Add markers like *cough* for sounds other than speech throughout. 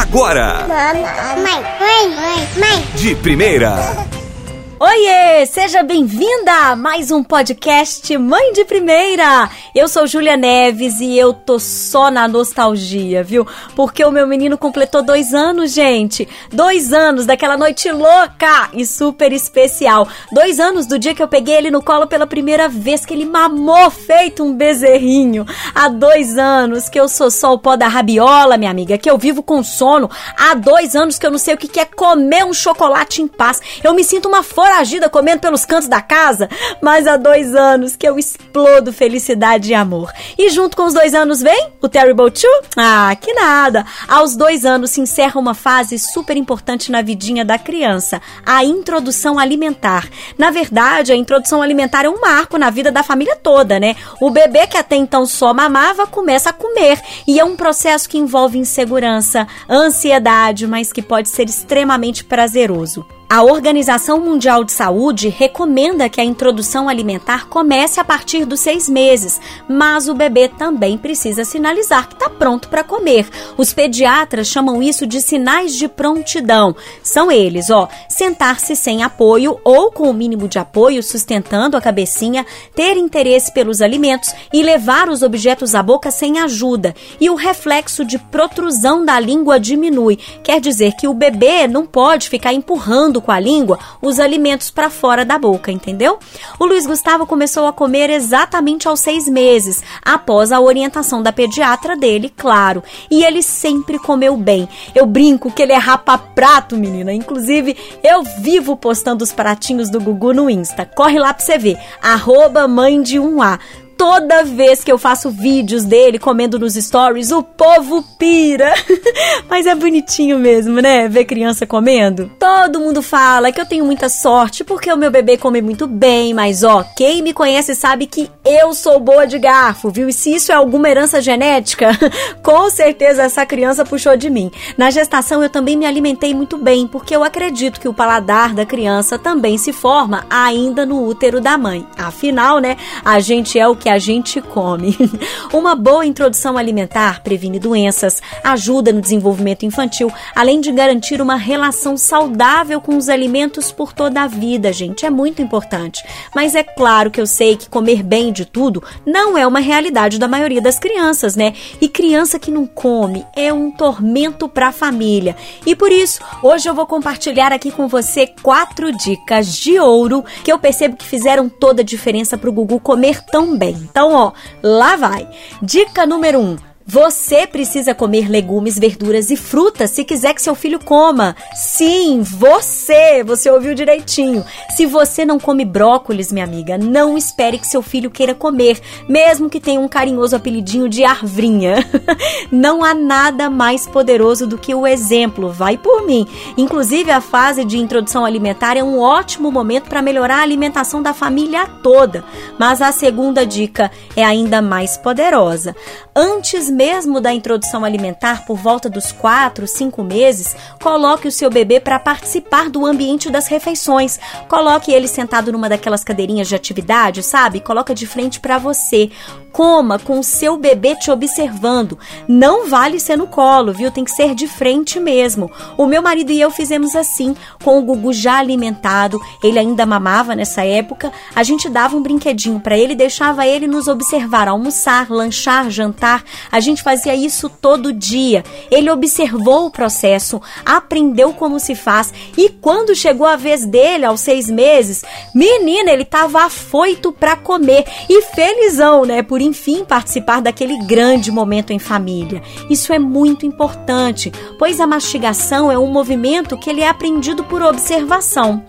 agora. Mãe, mãe, mãe, mãe. De primeira. Oiê, seja bem-vinda a mais um podcast Mãe de Primeira. Eu sou Júlia Neves e eu tô só na nostalgia, viu? Porque o meu menino completou dois anos, gente. Dois anos daquela noite louca e super especial. Dois anos do dia que eu peguei ele no colo pela primeira vez, que ele mamou feito um bezerrinho. Há dois anos que eu sou só o pó da rabiola, minha amiga, que eu vivo com sono. Há dois anos que eu não sei o que é comer um chocolate em paz. Eu me sinto uma foragida comendo pelos cantos da casa, mas há dois anos que eu explodo felicidade e amor. E junto com os dois anos vem o Terrible Two? Ah, que nada! Aos dois anos se encerra uma fase super importante na vidinha da criança, a introdução alimentar. Na verdade, a introdução alimentar é um marco na vida da família toda, né? O bebê que até então só mamava começa a comer e é um processo que envolve insegurança, ansiedade, mas que pode ser extremamente prazeroso. A Organização Mundial de Saúde recomenda que a introdução alimentar comece a partir dos seis meses, mas o bebê também precisa sinalizar que está pronto para comer. Os pediatras chamam isso de sinais de prontidão. São eles, ó, sentar-se sem apoio ou com o mínimo de apoio, sustentando a cabecinha, ter interesse pelos alimentos e levar os objetos à boca sem ajuda. E o reflexo de protrusão da língua diminui. Quer dizer que o bebê não pode ficar empurrando com a língua os alimentos para fora da boca, entendeu? O Luiz Gustavo começou a comer exatamente aos seis meses, após a orientação da pediatra dele, claro. E ele sempre comeu bem. Eu brinco que ele é rapa-prato, menina. Inclusive, eu vivo postando os pratinhos do Gugu no Insta. Corre lá pra você ver. Arroba mãe de um A toda vez que eu faço vídeos dele comendo nos stories, o povo pira. *laughs* Mas é bonitinho mesmo, né? Ver criança comendo. Todo mundo fala que eu tenho muita sorte porque o meu bebê come muito bem, mas ó, quem me conhece sabe que eu sou boa de garfo, viu? E se isso é alguma herança genética, *laughs* com certeza essa criança puxou de mim. Na gestação eu também me alimentei muito bem, porque eu acredito que o paladar da criança também se forma ainda no útero da mãe. Afinal, né, a gente é o que que a gente come. *laughs* Uma boa introdução alimentar previne doenças, ajuda no desenvolvimento infantil, além de garantir uma relação saudável com os alimentos por toda a vida, gente. É muito importante. Mas é claro que eu sei que comer bem de tudo não é uma realidade da maioria das crianças, né? E criança que não come é um tormento para a família. E por isso, hoje eu vou compartilhar aqui com você quatro dicas de ouro que eu percebo que fizeram toda a diferença para o Gugu comer tão bem. Então, ó, lá vai. Dica número 1. Um, você precisa comer legumes, verduras e frutas se quiser que seu filho coma. Sim, você! Você ouviu direitinho. Se você não come brócolis, minha amiga, não espere que seu filho queira comer, mesmo que tenha um carinhoso apelidinho de arvrinha. *laughs* não há nada mais poderoso do que o exemplo. Vai por mim. Inclusive, a fase de introdução alimentar é um ótimo momento para melhorar a alimentação da família toda. Mas a segunda dica é ainda mais poderosa. Antes mesmo da introdução alimentar, por volta dos 4, 5 meses, coloque o seu bebê para participar do ambiente das refeições. Coloque ele sentado numa daquelas cadeirinhas de atividade, sabe? Coloca de frente para você. Coma com o seu bebê te observando. Não vale ser no colo, viu? Tem que ser de frente mesmo. O meu marido e eu fizemos assim, com o Gugu já alimentado. Ele ainda mamava nessa época. A gente dava um brinquedinho para ele, deixava ele nos observar, almoçar, lanchar, jantar. A gente fazia isso todo dia. Ele observou o processo, aprendeu como se faz e quando chegou a vez dele, aos seis meses, menina, ele estava afoito para comer e felizão, né? Por enfim participar daquele grande momento em família. Isso é muito importante, pois a mastigação é um movimento que ele é aprendido por observação.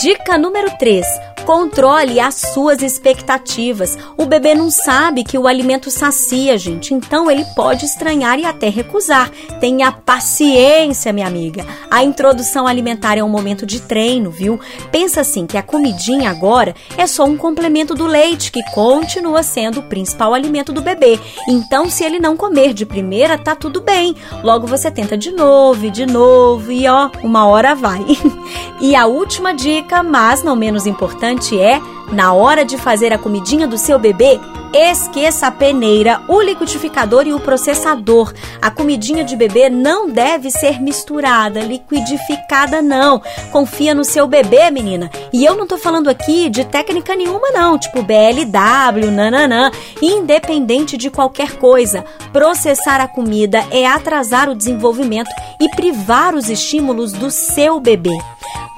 Dica número 3 Controle as suas expectativas. O bebê não sabe que o alimento sacia, gente, então ele pode estranhar e até recusar. Tenha paciência, minha amiga. A introdução alimentar é um momento de treino, viu? Pensa assim que a comidinha agora é só um complemento do leite, que continua sendo o principal alimento do bebê. Então, se ele não comer de primeira, tá tudo bem. Logo você tenta de novo e de novo e ó, uma hora vai. *laughs* e a última dica, mas não menos importante, importante é, na hora de fazer a comidinha do seu bebê, Esqueça a peneira, o liquidificador e o processador. A comidinha de bebê não deve ser misturada, liquidificada não. Confia no seu bebê, menina. E eu não tô falando aqui de técnica nenhuma não, tipo BLW, nananã. Independente de qualquer coisa, processar a comida é atrasar o desenvolvimento e privar os estímulos do seu bebê.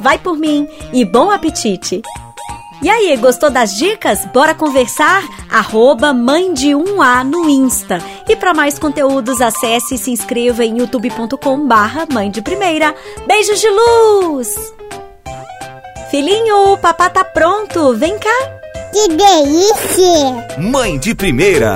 Vai por mim e bom apetite! E aí, gostou das dicas? Bora conversar? Arroba Mãe de 1A no Insta. E para mais conteúdos, acesse e se inscreva em youtube.com barra Mãe de Primeira. Beijos de luz! Filhinho, o papá tá pronto. Vem cá. Que delícia! Mãe de Primeira.